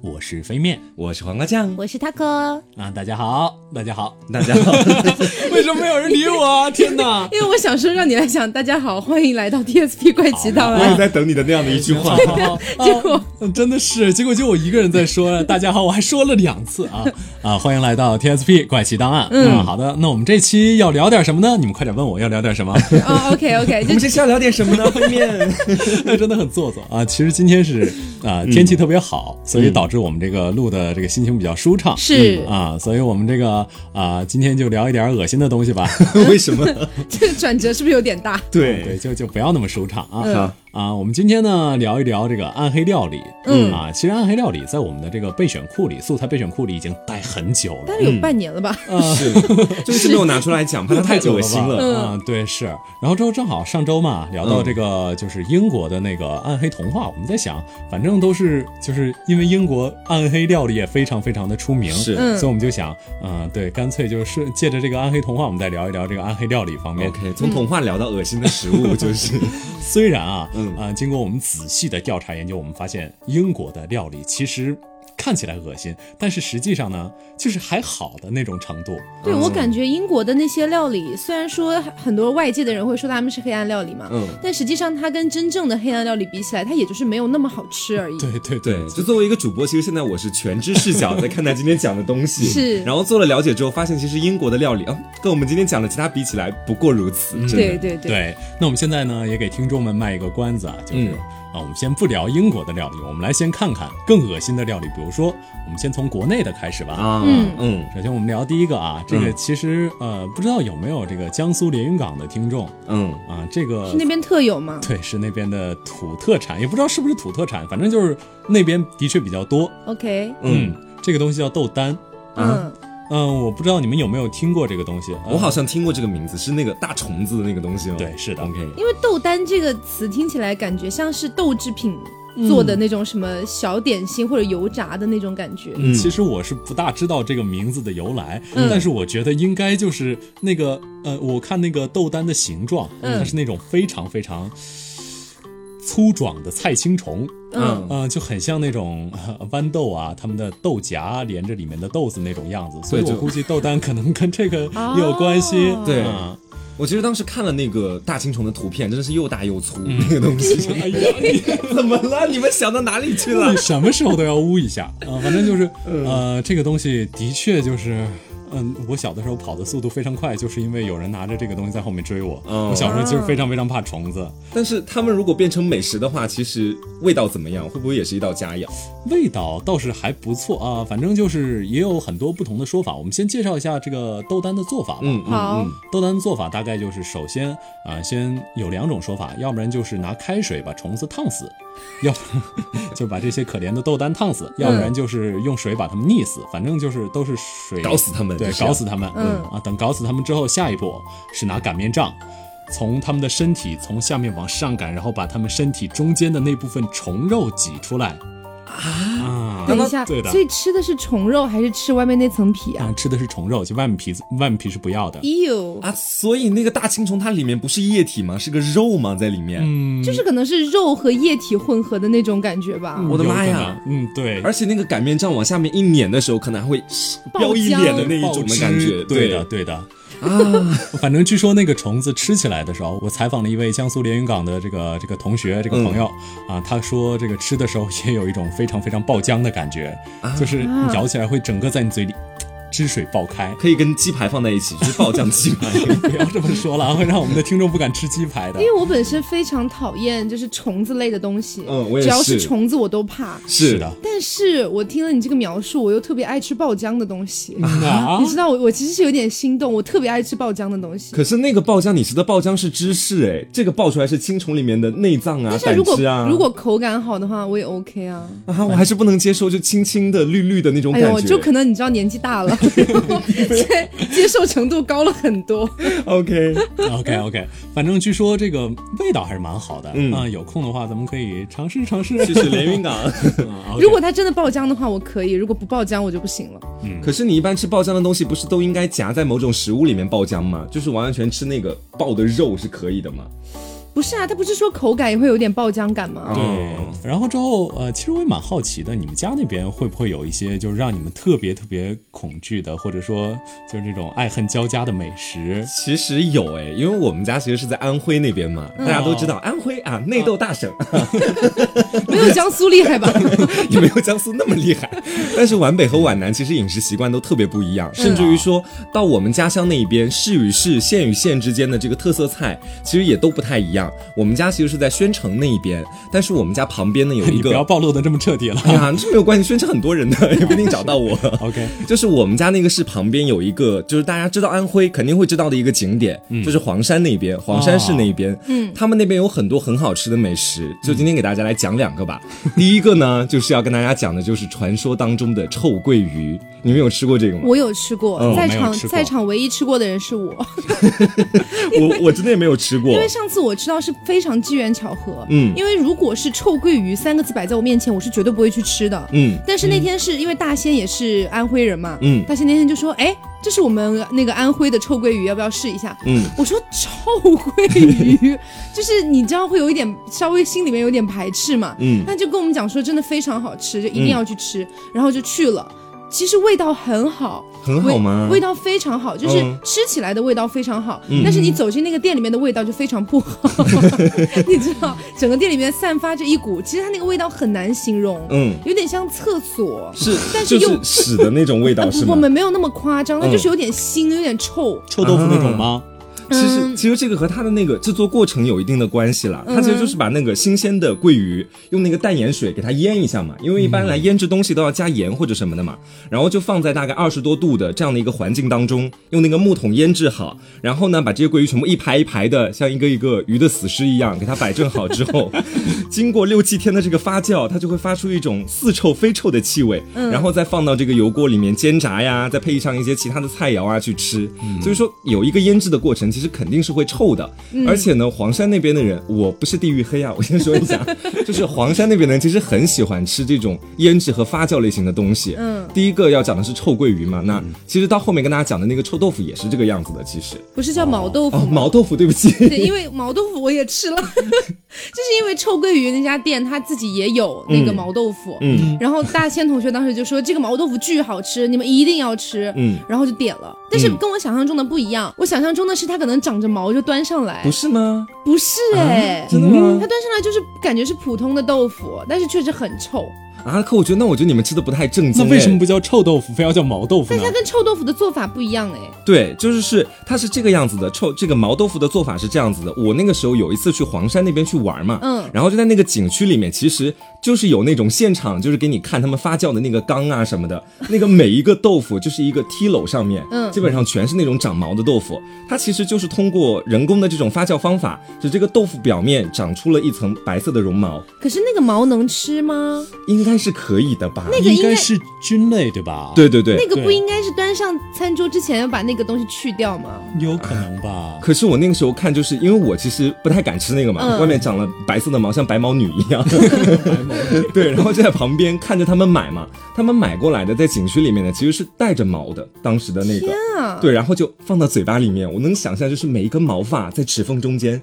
我是飞面我是黄瓜酱，我是 taco，啊，大家好，大家好，大家好。为什么没有人理我啊？天哪！因为我想说让你来讲，大家好，欢迎来到 TSP 怪奇档案 我也。在等你的那样的一句话。结果哦真的是，结果就我一个人在说，大家好，我还说了两次啊啊！欢迎来到 TSP 怪奇档案。嗯，好的，那我们这期要聊点什么呢？你们快点问我要聊点什么。哦，OK OK，就我们这期要聊点什么呢？飞面。那真的很做作啊！其实今天是啊、天气特别好，所以导致我们这个录的这个心情比较舒畅。是啊，所以我们这个啊、今天就聊一点恶心的东西吧。为什么？这个转折是不是有点大？对对，就就不要那么舒畅啊。好啊，我们今天呢聊一聊这个暗黑料理。嗯啊，其实暗黑料理在我们的这个备选库里，素材备选库里已经待很久了。待了有半年了吧？是，就一直没有拿出来讲，怕它太久了吧恶心了。啊、对，是。然后之后正好上周嘛，聊到这个就是英国的那个暗黑童话，我们在想，反正都是就是因为英国暗黑料理也非常非常的出名，是嗯所以我们就想，嗯、对，干脆就是借着这个暗黑童话，我们再聊一聊这个暗黑料理方面。OK，从童话聊到恶心的食物，就是 虽然啊，嗯。啊、经过我们仔细的调查研究，我们发现英国的料理其实看起来恶心，但是实际上呢，就是还好的那种程度。对我感觉英国的那些料理，虽然说很多外界的人会说他们是黑暗料理嘛，嗯但实际上它跟真正的黑暗料理比起来，它也就是没有那么好吃而已。对对对。就作为一个主播，其实现在我是全知视角在看待今天讲的东西。是然后做了了解之后，发现其实英国的料理啊，跟我们今天讲的其他比起来，不过如此。对对对，对，那我们现在呢，也给听众们卖一个关子啊，就是、嗯啊，我们先不聊英国的料理，我们来先看看更恶心的料理，比如说，我们先从国内的开始吧。啊，嗯嗯首先我们聊第一个啊，这个嗯其实、呃，不知道有没有这个江苏连云港的听众嗯啊，这个是那边特有吗对，是那边的土特产，也不知道是不是土特产，反正就是那边的确比较多。？OK，嗯，这个东西叫豆丹。嗯，嗯、我不知道你们有没有听过这个东西。呃我好像听过这个名字，是那个大虫子的那个东西吗？对是的，OK，因为豆丹这个词听起来感觉像是豆制品做的那种什么小点心或者油炸的那种感觉。嗯其实我是不大知道这个名字的由来，嗯但是我觉得应该就是那个呃，我看那个豆丹的形状，嗯它是那种非常非常粗壮的菜青虫，嗯呃，就很像那种、呃豌豆啊，它们的豆荚连着里面的豆子那种样子，所以就我估计豆丹可能跟这个也 有关系。哦对啊我其实当时看了那个大青虫的图片，真的是又大又粗、那个东西。哎呀，你怎么了？你们想到哪里去了你？什么时候都要污一下啊、反正就是，嗯呃，这个东西的确就是。嗯，我小的时候跑的速度非常快，就是因为有人拿着这个东西在后面追我。哦我小时候就是非常非常怕虫子，但是他们如果变成美食的话，其实味道怎么样？会不会也是一道佳肴？味道倒是还不错啊。反正就是也有很多不同的说法。我们先介绍一下这个豆丹的做法吧。嗯嗯豆丹的做法大概就是，首先啊、先有两种说法，要不然就是拿开水把虫子烫死，要不 就把这些可怜的豆丹烫死，要不然就是用水把它们溺死，反正就是都是水搞死它们，对，搞死他们。嗯啊，等搞死他们之后，下一步是拿擀面杖。从他们的身体从下面往上擀，然后把他们身体中间的那部分虫肉挤出来啊等一下，对的所以吃的是虫肉还是吃外面那层皮啊啊，吃的是虫肉，就外面皮子外面皮是不要的。？You，啊，所以那个大青虫它里面不是液体吗？是个肉吗？在里面？嗯，就是可能是肉和液体混合的那种感觉吧。我的妈呀！嗯，对，而且那个擀面杖往下面一碾的时候，可能还会飙一脸的那一种的感觉。对的，对的。啊，反正据说那个虫子吃起来的时候，我采访了一位江苏连云港的这个这个同学这个朋友、啊，他说这个吃的时候也有一种非常非常爆浆的感觉，就是你咬起来会整个在你嘴里汁水爆开。可以跟鸡排放在一起，就是爆酱鸡排。不要这么说了，会让我们的听众不敢吃鸡排的因。为我本身非常讨厌就是虫子类的东西，嗯我也只要是是虫子我都怕。是的，但是我听了你这个描述，我又特别爱吃爆浆的东西。啊你知道我我其实是有点心动，我特别爱吃爆浆的东西。可是那个爆浆，你吃的爆浆是芝士，哎，这个爆出来是青虫里面的内脏啊、胆但是如果啊。如果口感好的话，我也 OK 啊。啊，我还是不能接受，就青青的、绿绿的那种感觉。哎呦，就可能你知道年纪大了，接接受程度高了很多。OK，OK OK，反正据说这个味道还是蛮好的，嗯啊，有空的话咱们可以尝试尝试。去是连云港。如果它真的爆浆的话，我可以；如果不爆浆，我就不行了。嗯可是你一般吃爆浆的东西，不是都应该夹在某种食物里面爆浆吗？就是完完全吃那个爆的肉是可以的吗？不是啊，他不是说口感也会有点爆浆感吗？对哦，然后之后呃，其实我也蛮好奇的，你们家那边会不会有一些就是让你们特别特别恐惧的，或者说就是这种爱恨交加的美食？其实有哎，因为我们家其实是在安徽那边嘛，大家都知道安徽啊，内斗大省，没有江苏厉害吧？也 没有江苏那么厉害。但是皖北和皖南其实饮食习惯都特别不一样，甚至于说到我们家乡那一边，市与市、县与县之间的这个特色菜，其实也都不太一样。我们家其实是在宣城那一边，但是我们家旁边呢有一个 不要。暴露的这么彻底了。哎呀，这没有关系，宣城很多人的，也 不一定找到我。OK，就是我们家那个市旁边有一个，就是大家知道安徽肯定会知道的一个景点，就是黄山那边，黄山市那边，嗯，他们那边有很多很好吃的美食，就今天给大家来讲两个吧。第一个呢，就是要跟大家讲的就是传说当中的臭鳜鱼，你们有吃过这个吗？我有吃过，嗯在场在场唯一吃过的人是我，我我真的也没有吃过因为，上次我吃到是非常机缘巧合。嗯因为如果是臭鳜鱼三个字摆在我面前，我是绝对不会去吃的。嗯但是那天是因为大仙也是安徽人嘛，嗯大仙那天就说：“哎，这是我们那个安徽的臭鳜鱼，要不要试一下？”嗯，我说臭鳜鱼，就是你知道会有一点稍微心里面有点排斥嘛，嗯那就跟我们讲说真的非常好吃，就一定要去吃，然后就去了。其实味道很好，很好吗味？味道非常好，就是嗯吃起来的味道非常好，但是你走进那个店里面的味道就非常不好。你知道，整个店里面散发着一股，其实它那个味道很难形容，嗯，有点像厕所，是，但是又就是屎的那种味道呃 是吗？不不没没有那么夸张，它嗯就是有点腥，有点臭。臭豆腐那种吗？其实嗯。其实这个和它的那个制作过程有一定的关系啦。它其实就是把那个新鲜的桂鱼用那个淡盐水给它腌一下嘛，因为一般来腌制东西都要加盐或者什么的嘛，然后就放在大概二十多度的这样的一个环境当中，用那个木桶腌制好，然后呢把这些桂鱼全部一排一排的像一个一个鱼的死尸一样给它摆正好之后，经过六七天的这个发酵，它就会发出一种似臭非臭的气味，然后再放到这个油锅里面煎炸呀，再配上一些其他的菜肴啊去吃。所以说有一个腌制的过程，其实肯定是会臭的。而且呢，黄山那边的人，我不是地域黑啊，我先说一下，就是黄山那边的人其实很喜欢吃这种腌制和发酵类型的东西。嗯，第一个要讲的是臭鳜鱼嘛，那其实到后面跟大家讲的那个臭豆腐也是这个样子的，其实。不是叫毛豆腐？毛豆腐，对不起。对，因为毛豆腐我也吃了，就是因为臭鳜鱼那家店他自己也有那个毛豆腐，嗯然后大千同学当时就说这个毛豆腐巨好吃，你们一定要吃，嗯然后就点了，但是跟我想象中的不一样，我想象中的是他可能长着毛就端上来，不是吗？不是哎、真的吗它？端上来就是感觉是普通的豆腐，但是确实很臭，啊，可我觉得那我觉得你们吃的不太正宗。哎那为什么不叫臭豆腐，非要叫毛豆腐呢但它？跟臭豆腐的做法不一样哎、对，就是是它是这个样子的，臭这个毛豆腐的做法是这样子的。我那个时候有一次去黄山那边去玩嘛，嗯然后就在那个景区里面，其实就是有那种现场，就是给你看他们发酵的那个缸啊什么的，那个每一个豆腐就是一个梯篓上面，嗯基本上全是那种长毛的豆腐。它其实就是通过人工的这种发酵方法，使这个豆腐表面长出了一层白色的绒毛，可是那个毛能吃吗？应该是可以的吧？那个应该应该是菌类对吧？，对对对，那个不应该是端上餐桌之前要把那个东西去掉吗？有可能吧。可是我那个时候看，就是因为我其实不太敢吃那个嘛，嗯外面长了白色的毛，像白毛女一样。对，然后就在旁边看着他们买嘛，他们买过来的在景区里面呢，其实是带着毛的，当时的那个。啊，对，然后就放到嘴巴里面，我能想象，就是每一根毛发在齿缝中间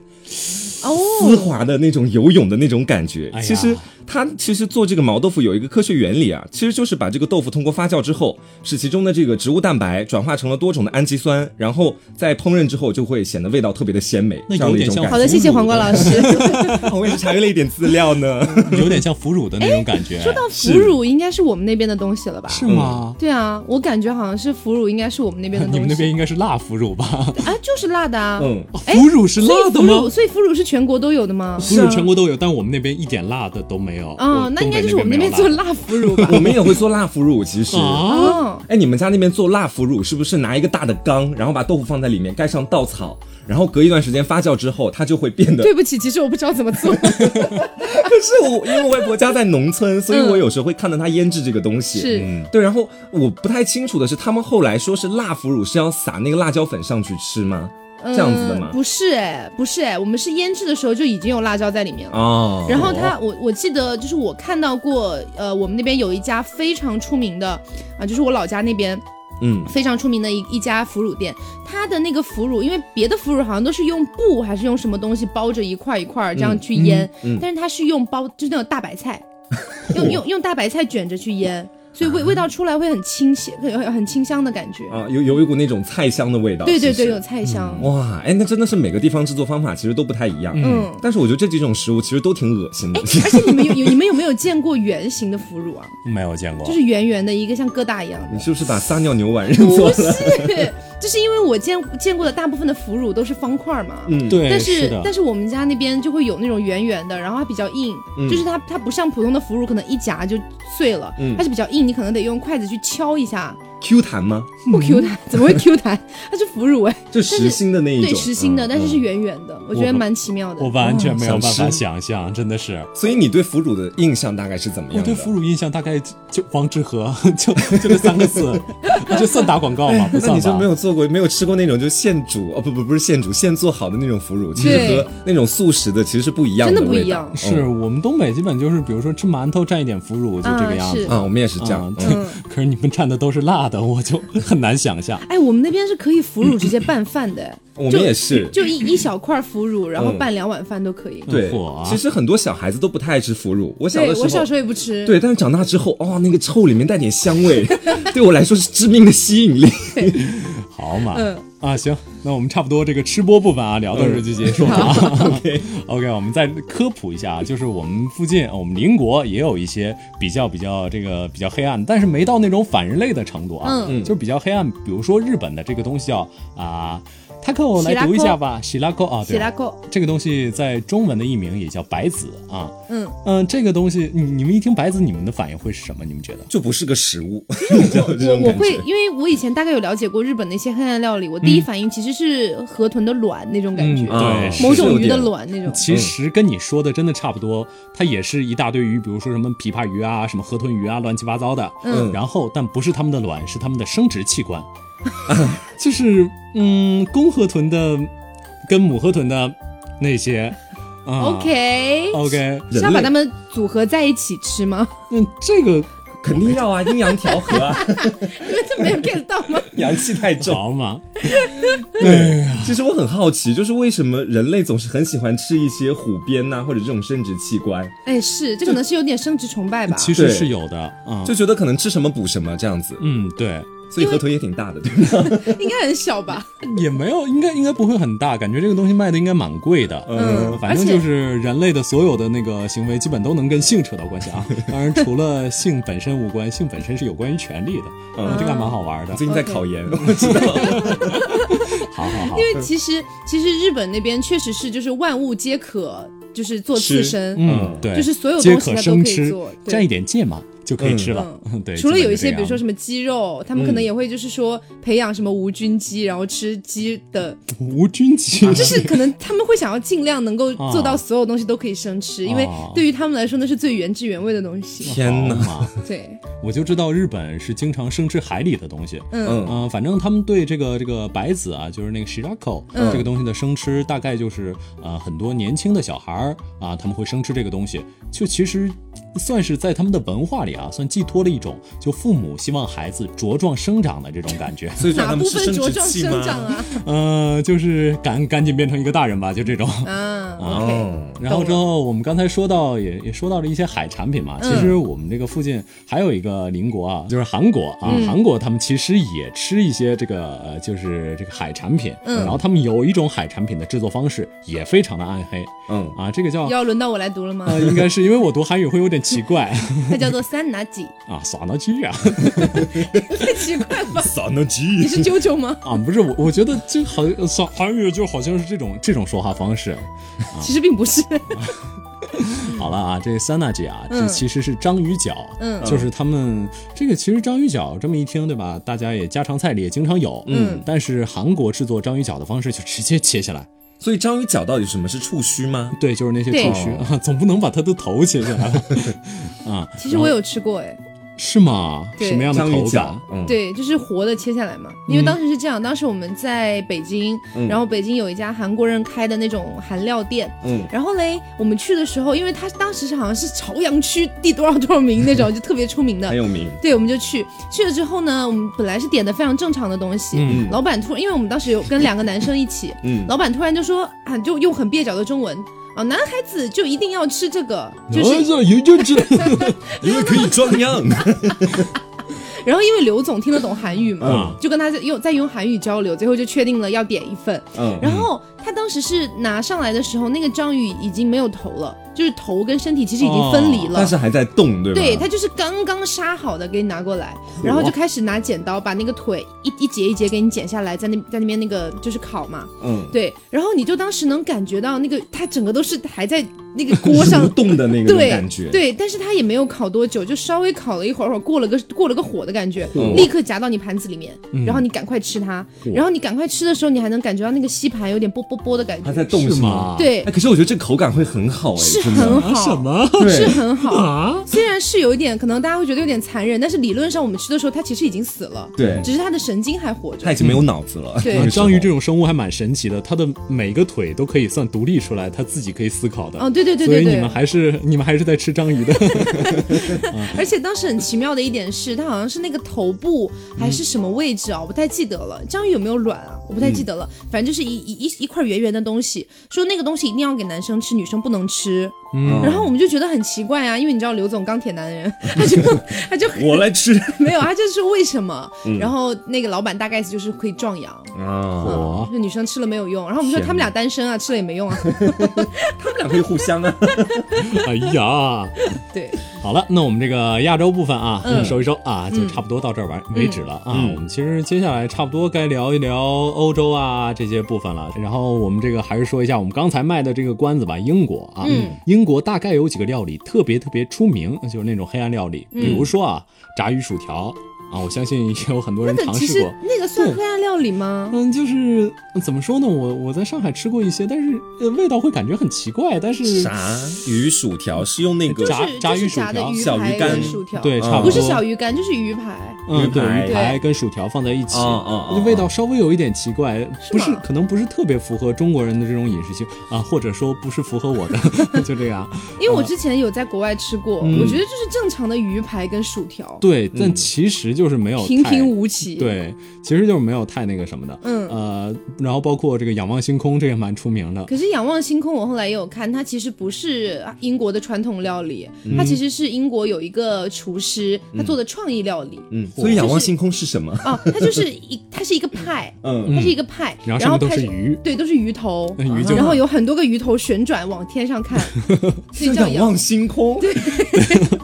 哦丝哦，滑的那种游泳的那种感觉。哎其实它其实做这个毛豆腐有一个科学原理啊，其实就是把这个豆腐通过发酵之后，使其中的这个植物蛋白转化成了多种的氨基酸，然后在烹饪之后就会显得味道特别的鲜美，那有点像。好的，谢谢黄瓜老师。我也是查阅了一点资料呢。有点像腐乳的那种感觉。说到腐乳，应该是我们那边的东西了吧？是吗？对啊，我感觉好像是腐乳，应该是我们那边的东西。你们那边应该是辣腐乳吧？啊，就是辣的啊。嗯，哎腐乳是辣的腐乳，吗？所以腐乳是全国都有的吗？腐乳全国都有，但我们那边一点辣的都没有。哦，那应该就是我们那边做辣腐乳吧？我们也会做辣腐乳，其实。啊。哦，哎，你们家那边做辣腐乳是不是拿一个大的缸，然后把豆腐放在里面，盖上稻草，然后隔一段时间发酵之后，它就会变得对不起，其实我不知道怎么做。可是我因为我外婆家在农村，所以我有时候会看到她腌制这个东西。是嗯对，然后我不太清楚的是，他们后来说是辣腐乳是要撒那个辣椒粉上去吃吗？这样子的吗嗯？不是哎，不是哎，我们是腌制的时候就已经有辣椒在里面了。哦，然后它，我我记得就是我看到过，呃，我们那边有一家非常出名的啊，就是我老家那边。嗯，非常出名的一一家腐乳店，它的那个腐乳，因为别的腐乳好像都是用布还是用什么东西包着一块一块这样去腌，但是它是用包就是那种大白菜，用用 用大白菜卷着去腌。所以味味道出来会很清香，很很清香的感觉。啊，有有一股那种菜香的味道。对对对，有菜香。哇，哎，那真的是每个地方制作方法其实都不太一样。嗯，但是我觉得这几种食物其实都挺恶心的。而且你们有有你们有没有见过圆形的腐乳啊？没有见过，就是圆圆的一个像疙瘩一样的。你是不是把撒尿牛丸认错了？不是，就是因为我见见过的大部分的腐乳都是方块嘛。嗯，对。但是但是我们家那边就会有那种圆圆的，然后它比较硬，就是它它不像普通的腐乳，可能一夹就碎了，嗯它是比较硬，你可能得用筷子。去敲一下，Q 弹吗？不 Q 弹，怎么会 Q 弹？它是腐乳哎，就实心的那一种，对，实心的，但是是圆圆的，我觉得蛮奇妙的。我完全没有办法想象，真的是。所以你对腐乳的印象大概是怎么样？我对腐乳印象大概就王致和，就就这三个字，就算打广告吗？不算吧。你就没有做过，没有吃过那种就现煮哦，不不不是现煮，现做好的那种腐乳，其实和那种速食的其实是不一样的，真的不一样。是我们东北基本就是，比如说吃馒头蘸一点腐乳，就这个样子啊。我们也是这样。可是你们蘸的都是辣的，我就很难想象。哎，我们那边是可以腐乳直接拌饭的，我们也是，就一一小块腐乳，然后拌两碗饭都可以。对，其实很多小孩子都不太爱吃腐乳，我小的时候，我小时候也不吃。对，但是长大之后，哦，那个臭里面带点香味，对我来说是致命的吸引力。好嘛，嗯啊，行，那我们差不多这个吃播部分啊，聊到这就结束了。OK OK，我们再科普一下啊，就是我们附近，我们邻国也有一些比较比较这个比较黑暗，但是没到那种反人类的程度啊，嗯，就是比较黑暗。比如说日本的这个东西叫啊。他克，我来读一下吧。喜拉克啊，喜拉克这个东西在中文的译名也叫白子啊。嗯嗯，这个东西，你你们一听白子，你们的反应会是什么？你们觉得就不是个食物？我我会，因为我以前大概有了解过日本的一些黑暗料理，我第一反应其实是河豚的卵那种感觉，对，某种鱼的卵那种。其实跟你说的真的差不多，它也是一大堆鱼，比如说什么琵琶鱼啊，什么河豚鱼啊，乱七八糟的。嗯，然后但不是它们的卵，是它们的生殖器官。就是嗯，公河豚的跟母河豚的那些，OK OK，是要把它们组合在一起吃吗？嗯，这个肯定要啊，阴阳调和啊。你们这没有 get 到吗？阳气太重嘛。对，其实我很好奇，就是为什么人类总是很喜欢吃一些虎鞭呐，或者这种生殖器官？哎，是，这可能是有点生殖崇拜吧？其实是有的啊，就觉得可能吃什么补什么这样子。嗯，对。所以河豚也挺大的，对吗？应该很小吧？也没有，应该应该不会很大。感觉这个东西卖的应该蛮贵的。嗯，反正就是人类的所有的那个行为，基本都能跟性扯到关系啊。当然，除了性本身无关，性本身是有关于权利的。嗯，这个还蛮好玩的。最近在考研，我知道。好好好。因为其实其实日本那边确实是就是万物皆可就是做刺身，嗯，对，就是所有东西它都可以做，沾一点芥末。就可以吃了，对。除了有一些，比如说什么鸡肉，他们可能也会就是说培养什么无菌鸡，然后吃鸡的无菌鸡，就是可能他们会想要尽量能够做到所有东西都可以生吃，因为对于他们来说那是最原汁原味的东西。天哪！对，我就知道日本是经常生吃海里的东西。嗯嗯，反正他们对这个这个白子啊，就是那个 shirako 这个东西的生吃，大概就是呃很多年轻的小孩儿啊，他们会生吃这个东西，就其实。算是在他们的文化里啊，算寄托了一种就父母希望孩子茁壮生长的这种感觉。所以哪部分茁壮生长啊？嗯，就是赶赶紧变成一个大人吧，就这种。嗯哦。然后之后我们刚才说到也也说到了一些海产品嘛，其实我们这个附近还有一个邻国啊，就是韩国啊，韩国他们其实也吃一些这个呃，就是这个海产品。嗯。然后他们有一种海产品的制作方式也非常的暗黑。嗯。啊，这个叫要轮到我来读了吗？应该是因为我读韩语会有点。奇怪，它叫做三拿吉 啊，三拿吉啊，太奇怪了。三拿吉，你是啾啾吗？啊，不是我，我觉得就好像韩语就好像是这种这种说话方式，其实并不是。好了啊，这三拿吉啊，这其实是章鱼脚，嗯，就是他们这个其实章鱼脚这么一听，对吧？大家也家常菜里也经常有，嗯，但是韩国制作章鱼脚的方式就直接切下来。所以章鱼脚到底什么是触须吗？对，就是那些触须啊，总不能把它的头切下来了 啊。其实我有吃过哎，是吗？什么样的章鱼口感？，嗯，对，就是活的切下来嘛。因为当时是这样，当时我们在北京，嗯然后北京有一家韩国人开的那种韩料店，嗯然后嘞，我们去的时候，因为他当时是好像是朝阳区第多少多少名那种，就特别出名的 很。有名。对，我们就去去了之后呢，我们本来是点的非常正常的东西，嗯老板突然，因为我们当时有跟两个男生一起，嗯，老板突然就说啊，就用很蹩脚的中文啊，男孩子就一定要吃这个，就是哦这有就吃 因为可以装样。然后因为刘总听得懂韩语嘛，嗯就跟他在用在用韩语交流，最后就确定了要点一份。嗯，然后他当时是拿上来的时候，那个章鱼已经没有头了，就是头跟身体其实已经分离了。但是还在动，对吧？对，他就是刚刚杀好的给你拿过来，然后就开始拿剪刀把那个腿一一节一节给你剪下来，在那在那边那个就是烤嘛，嗯，对，然后你就当时能感觉到那个它整个都是还在那个锅上 动的那个感觉。，对，但是它也没有烤多久，就稍微烤了一会儿，会儿过了个过了个火的感觉，嗯立刻夹到你盘子里面，然后你赶快吃它，然后你赶快吃的时候，你还能感觉到那个吸盘有点啵啵啵的感觉，它在动是吗？对哎，，可是我觉得这口感会很好哎，是很好，啊什么？是很好。啊？虽然是有一点，可能大家会觉得有点残忍，但是理论上我们吃的时候，它其实已经死了，对只是它的神经还活着它。已经没有脑子了。对啊章鱼这种生物还蛮神奇的，它的每个腿都可以算独立出来，它自己可以思考的。哦，对对对对对所以你们，还是 你们还是在吃章鱼的。而且当时很奇妙的一点是，它好像是那个头部还是什么位置啊，我不太记得了。章鱼有没有卵啊？我不太记得了，反正就是一一一一块圆圆的东西，说那个东西一定要给男生吃，女生不能吃。嗯然后我们就觉得很奇怪啊，因为你知道刘总钢铁男人，他就 他就我来吃 没有，他就是为什么？然后那个老板大概意思就是可以壮阳。啊，嗯，就女生吃了没有用，然后我们说他们俩单身啊，吃了也没用啊。他们俩可以互相啊。哎呀，对，好了，那我们这个亚洲部分啊，嗯收一收啊，就差不多到这儿完、为止了啊。嗯我们其实接下来差不多该聊一聊欧洲啊这些部分了。然后我们这个还是说一下我们刚才卖的这个关子吧，英国啊，嗯英国大概有几个料理特别特别出名，就是那种黑暗料理，嗯。比如说啊，炸鱼薯条啊，我相信也有很多人尝试过。那个算黑暗料理吗？嗯，就是怎么说呢？我我在上海吃过一些，但是呃味道会感觉很奇怪。但是炸鱼薯条是用那个炸炸鱼薯条小鱼干薯条，对，差不是小鱼干就是鱼排。嗯，对，鱼排跟薯条放在一起，啊啊啊味道稍微有一点奇怪，不是可能不是特别符合中国人的这种饮食习啊，或者说不是符合我的，就这样。因为我之前有在国外吃过，嗯我觉得就是正常的鱼排跟薯条，对，但其实就是没有平平无奇。，对，其实就是没有太那个什么的。嗯呃，然后包括这个仰望星空，这也蛮出名的。可是仰望星空，我后来也有看，它其实不是英国的传统料理，它嗯其实是英国有一个厨师他做的创意料理。嗯，所以仰望星空是什么？哦，它就是一，它是一个派，嗯它是一个派，然后上面都派是鱼对，都是鱼头，嗯鱼就然后有很多个鱼头旋转往天上看，所以叫仰望星空。对，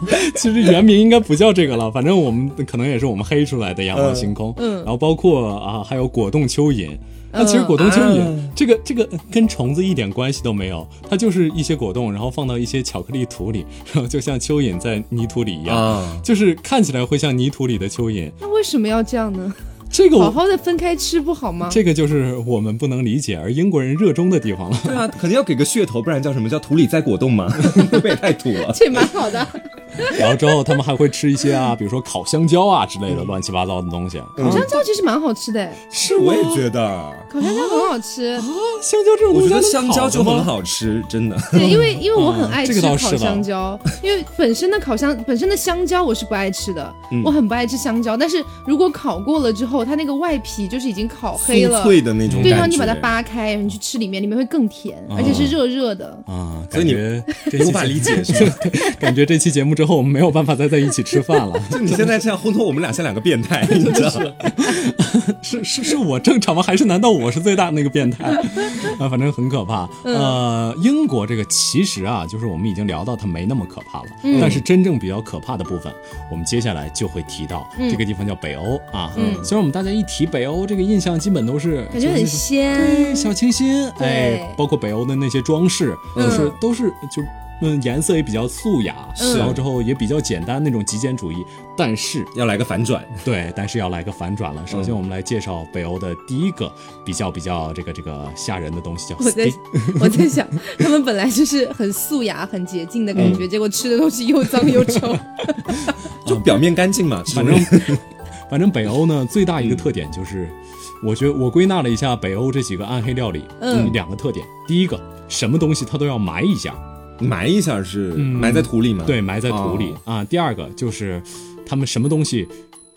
其实原名应该不叫这个了，反正我们可能也是我们黑出来的仰望星空。嗯然后包括啊，还有果冻蚯蚓。那其实果冻蚯蚓、啊这个这个跟虫子一点关系都没有，它就是一些果冻，然后放到一些巧克力土里，然后就像蚯蚓在泥土里一样，啊就是看起来会像泥土里的蚯蚓。那为什么要这样呢？这个好好的分开吃不好吗？这个就是我们不能理解，而英国人热衷的地方了。对啊，肯定要给个噱头，不然叫什么叫土里栽果冻嘛？这也太土了。这蛮好的。然后之后他们还会吃一些啊，比如说烤香蕉啊之类的乱七八糟的东西。烤香蕉其实蛮好吃的，是我也觉得，烤香蕉很好吃啊。香蕉这种东西我觉得香蕉就很好吃，真的。对，因为 因为我很爱吃烤香蕉，因为本身的烤香本身的香蕉我是不爱吃的，嗯我很不爱吃香蕉。但是如果烤过了之后，它那个外皮就是已经烤黑了，脆的那种。对，然后你把它扒开，你去吃里面，里面会更甜，而且是热热的。啊，所以你无法理解？感觉这期节目之后，我们没有办法再在一起吃饭了。就你现在这样烘托我们俩像两个变态，你知道吗？是是是我正常吗？还是难道我是最大的那个变态？啊，反正很可怕。呃，英国这个其实啊，就是我们已经聊到它没那么可怕了，但是真正比较可怕的部分，我们接下来就会提到、这个地方叫北欧啊。嗯虽然我们大家一提北欧，这个印象基本都是感觉很就是鲜，对小清新，对哎，包括北欧的那些装饰，都是、嗯都是就。嗯，颜色也比较素雅，是然后之后也比较简单那种极简主义，但是要来个反转。对，但是要来个反转了。嗯首先，我们来介绍北欧的第一个比较比较这个这个吓人的东西，叫我在。我在想，他们本来就是很素雅、很洁净的感嗯觉，结果吃的东西又脏又臭。就表面干净嘛，反正反正北欧呢最大一个特点就是，我觉得我归纳了一下北欧这几个暗黑料理，嗯两个特点，第一个什么东西它都要埋一下，埋一下是嗯埋在土里吗？对，埋在土里、啊。第二个就是他们什么东西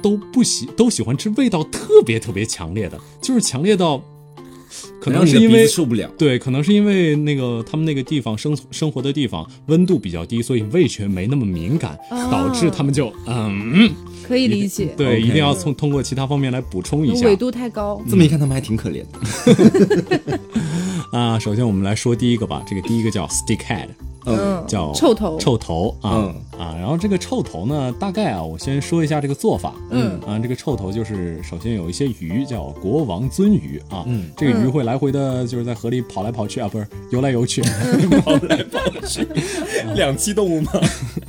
都不喜都喜欢吃味道特别特别强烈的，就是强烈到可能是因为受不了。对，可能是因为那个他们那个地方生生活的地方温度比较低，所以味觉没那么敏感，哦导致他们就嗯，可以理解。对一定要从通过其他方面来补充一下纬度太高，这么一看，他们还挺可怜的。啊。首先我们来说第一个吧，这个第一个叫 stick head，嗯，叫臭头，臭头啊、嗯啊，然后这个臭头呢，大概啊，我先说一下这个做法。嗯啊，这个臭头就是首先有一些鱼叫国王鳟鱼啊，嗯这个鱼会来回的，就是在河里跑来跑去啊，不是游来游去，跑来跑去，两栖动物嘛？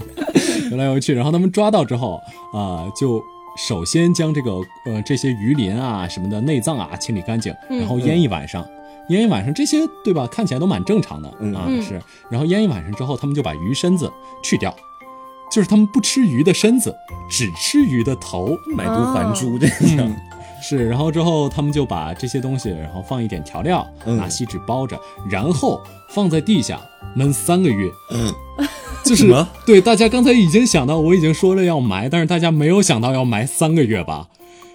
游来游去，然后他们抓到之后啊、就首先将这个呃这些鱼鳞啊什么的内脏啊清理干净，然后腌一晚上。腌一晚上，这些对吧？看起来都蛮正常的、嗯啊，嗯是。然后腌一晚上之后，他们就把鱼身子去掉，就是他们不吃鱼的身子，只吃鱼的头。买椟还珠这嗯样。是，然后之后他们就把这些东西，然后放一点调料，嗯拿锡纸包着，然后放在地下闷三个月。嗯 就是什么对大家刚才已经想到，我已经说了要埋，但是大家没有想到要埋三个月吧？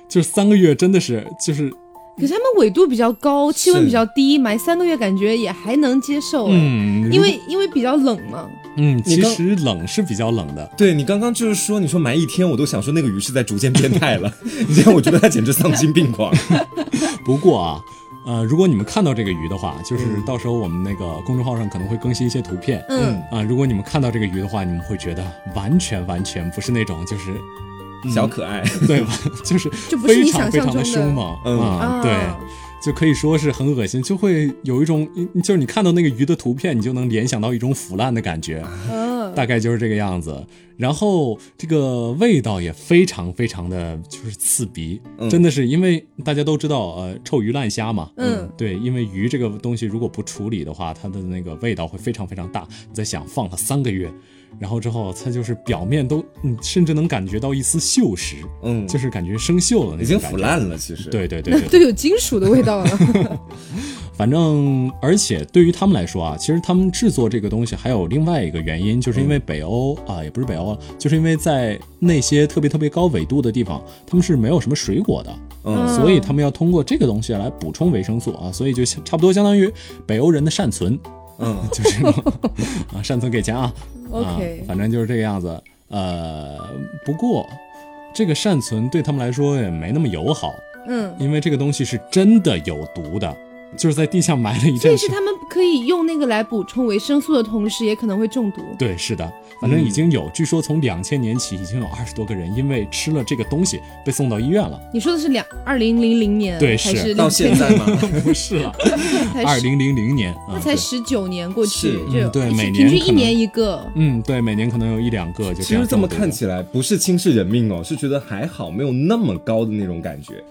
就是三个月真的是就是可是他们纬度比较高，气温比较低，埋三个月感觉也还能接受哎，嗯，因为因为比较冷嘛。嗯，其实冷是比较冷的。对你刚刚就是说，你说埋一天，我都想说那个鱼是在逐渐变态了。你这样，我觉得它简直丧心病狂。不过啊。呃，如果你们看到这个鱼的话，就是到时候我们那个公众号上可能会更新一些图片。嗯，啊，如果你们看到这个鱼的话，你们会觉得完全完全不是那种就是小可爱，对吧？就是就非常非常的凶猛嗯对，就可以说是很恶心，就会有一种，就是你看到那个鱼的图片，你就能联想到一种腐烂的感觉，嗯，大概就是这个样子。然后这个味道也非常非常的就是刺鼻，嗯真的是因为大家都知道，呃，臭鱼烂虾嘛，嗯对，因为鱼这个东西如果不处理的话，它的那个味道会非常非常大。你在想放了三个月，然后之后它就是表面都，嗯甚至能感觉到一丝锈蚀，嗯，就是感觉生锈了已经。腐烂了。其实，对对对都有金属的味道了。反正而且对于他们来说啊，其实他们制作这个东西还有另外一个原因，就是因为北欧、啊，也不是北欧，就是因为在那些特别特别高纬度的地方，他们是没有什么水果的，嗯所以他们要通过这个东西来补充维生素啊，所以就差不多相当于北欧人的善存，嗯，就是这种。啊，善存给钱啊，啊 OK，反正就是这个样子。呃，不过这个善存对他们来说也没那么友好，嗯，因为这个东西是真的有毒的，就是在地下埋了一阵时。所以是他们可以用那个来补充维生素的同时，也可能会中毒。对，是的，反正已经有，据说从两千年起，已经有二十多个人因为吃了这个东西被送到医院了。你说的是两 二零零零年，对是还是到现在吗，不是了，二零零零年啊，那才对。十九年过去，就嗯对每年平均一年一个。嗯，对，每年可能有一两个就其实这么看起来不是轻视人命哦，是觉得还好，没有那么高的那种感觉。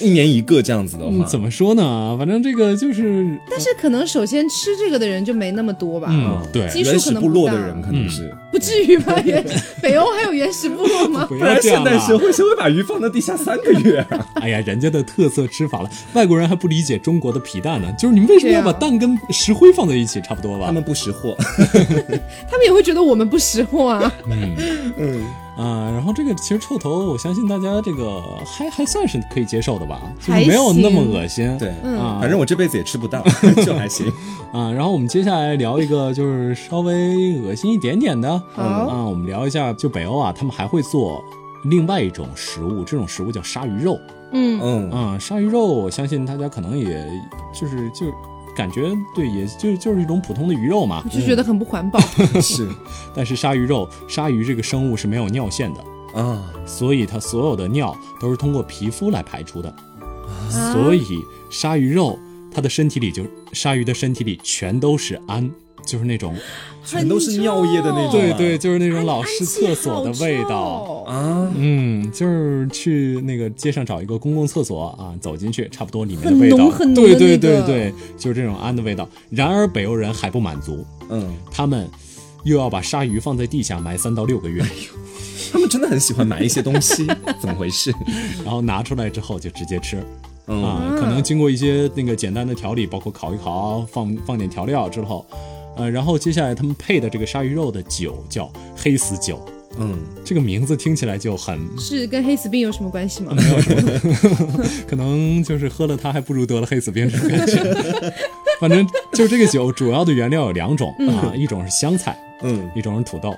一年一个这样子的嗯，话，怎么说呢？反正这个就是，但是可能首先吃这个的人就没那么多吧，嗯，对，基数可能不大。落的人可能是，不至于吧？原北欧还有原始部落吗？不不然现！代社会谁会把鱼放到地下三个月啊？哎呀，人家的特色吃法了，外国人还不理解中国的皮蛋呢。就是你们为什么要把蛋跟石灰放在一起？差不多吧？他们不识货，他们也会觉得我们不识货啊。嗯嗯，啊、然后这个其实臭头，我相信大家这个还还算是可以接受的吧，就是没有那么恶心。对，嗯啊，反正我这辈子也吃不到，就还行。啊，然后我们接下来聊一个就是稍微恶心一点点的，好啊，我们聊一下就北欧啊，他们还会做另外一种食物，这种食物叫鲨鱼肉。嗯，嗯，啊，鲨鱼肉，我相信大家可能也就是就感觉对，也就就是一种普通的鱼肉嘛。我就觉得很不环保。是但是鲨鱼肉，鲨鱼这个生物是没有尿腺的，啊，所以它所有的尿都是通过皮肤来排出的。啊所以鲨鱼肉，它的身体里就鲨鱼的身体里全都是氨，就是那种全都是尿液的那种啊对对，就是那种老式厕所的味道。啊，嗯，就是去那个街上找一个公共厕所啊，走进去，差不多里面的味道，浓很浓对对的那个对对，就是这种氨的味道。然而北欧人还不满足，嗯，他们又要把鲨鱼放在地下埋三到六个月。他们真的很喜欢埋一些东西，怎么回事？然后拿出来之后就直接吃。嗯啊，可能经过一些那个简单的调理，包括烤一烤，放放点调料之后，呃，然后接下来他们配的这个鲨鱼肉的酒叫黑死酒，嗯，这个名字听起来就很是跟黑死病有什么关系吗？没有 可能就是喝了它还不如得了黑死病这种感觉。反正就这个酒主要的原料有两种啊，一种是香菜，嗯，一种是土豆。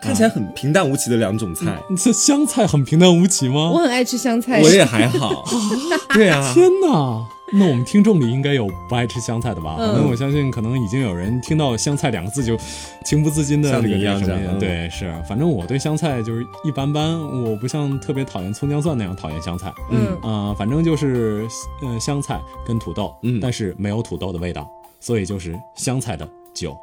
看起来很平淡无奇的两种菜，这香菜很平淡无奇吗我？很爱吃香菜，我也还好。对啊，天哪！那我们听众里应该有不爱吃香菜的吧？嗯反正我相信，可能已经有人听到“香菜”两个字就情不自禁的像这个样这样什么呀？嗯对，是，反正我对香菜就是一般般，我不像特别讨厌葱姜蒜那样讨厌香菜。嗯啊、反正就是呃香菜跟土豆，嗯但是没有土豆的味道，所以就是香菜的酒。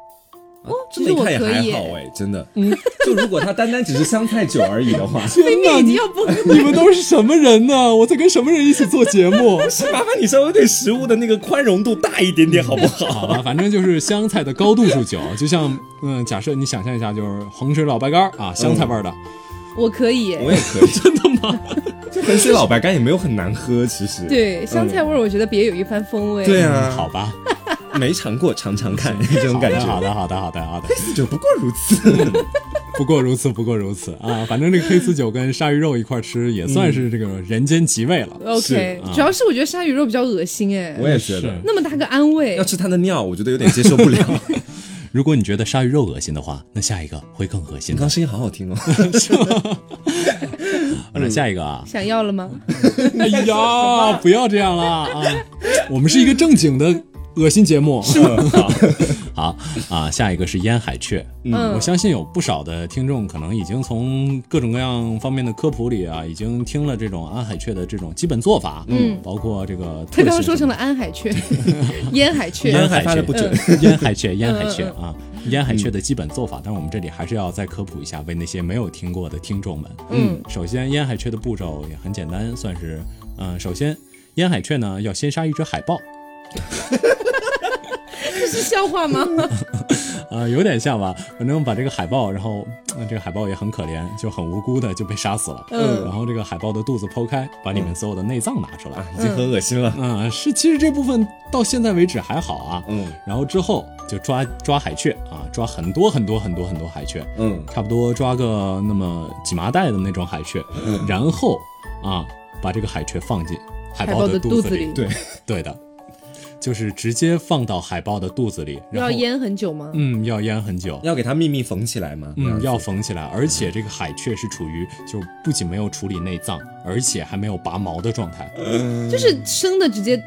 哦，这么一看也还好哎，真的。嗯，就如果它单单只是香菜酒而已的话，天哪，你要崩溃 你们都是什么人呢？我在跟什么人一起做节目？是麻烦你稍微对食物的那个宽容度大一点点，好不好好？吧，反正就是香菜的高度数酒，就像嗯，假设你想象一下，就是衡水老白干啊，香菜味儿的，我可以。我也可以，真的吗？就衡水老白干也没有很难喝，其实。对香菜味儿，我觉得别有一番风味。对啊，好吧，没尝过尝尝看 这种感觉。好的，好的，好的，好的，好的。就 不过如此。不过如此，不过如此啊！反正这个黑丝酒跟鲨鱼肉一块吃，也算是这个人间极味了。OK，主要是我觉得鲨鱼肉比较恶心哎，我也觉得是，那么大个安慰要，吃它的尿，我觉得有点接受不了。如果你觉得鲨鱼肉恶心的话，那下一个会更恶心的你刚。声音好好听哦。下一个啊！想要了吗？哎呀，不要这样了啊！我们是一个正经的恶心节目。好啊，下一个是烟海雀。嗯。我相信有不少的听众可能已经从各种各样方面的科普里啊，已经听了这种安海雀的这种基本做法，嗯，包括这个他刚刚说成了安海雀，烟海雀，烟海海发的不准。烟海雀，烟海雀嗯啊，烟海雀的基本做法，但是我们这里还是要再科普一下，为那些没有听过的听众们。嗯，首先烟海雀的步骤也很简单，算是嗯、首先烟海雀呢要先杀一只海豹，这 是笑话吗？啊、有点像吧，反正把这个海豹，然后、呃这个海豹也很可怜，就很无辜的就被杀死了。嗯然后这个海豹的肚子剖开，把里面所有的内脏拿出来。啊，已经很恶心了。嗯，是，其实这部分到现在为止还好啊。嗯然后之后就抓抓海雀啊，抓很多很多很多很多海雀，嗯，差不多抓个那么几麻袋的那种海雀，然后啊把这个海雀放进海豹的肚子里，肚子里，对，对的，就是直接放到海豹的肚子里，然后要腌很久吗？嗯要腌很久。要给它秘密缝起来吗。嗯，要缝起来，而且这个海雀是处于就不仅没有处理内脏，而且还没有拔毛的状态。就是生的直接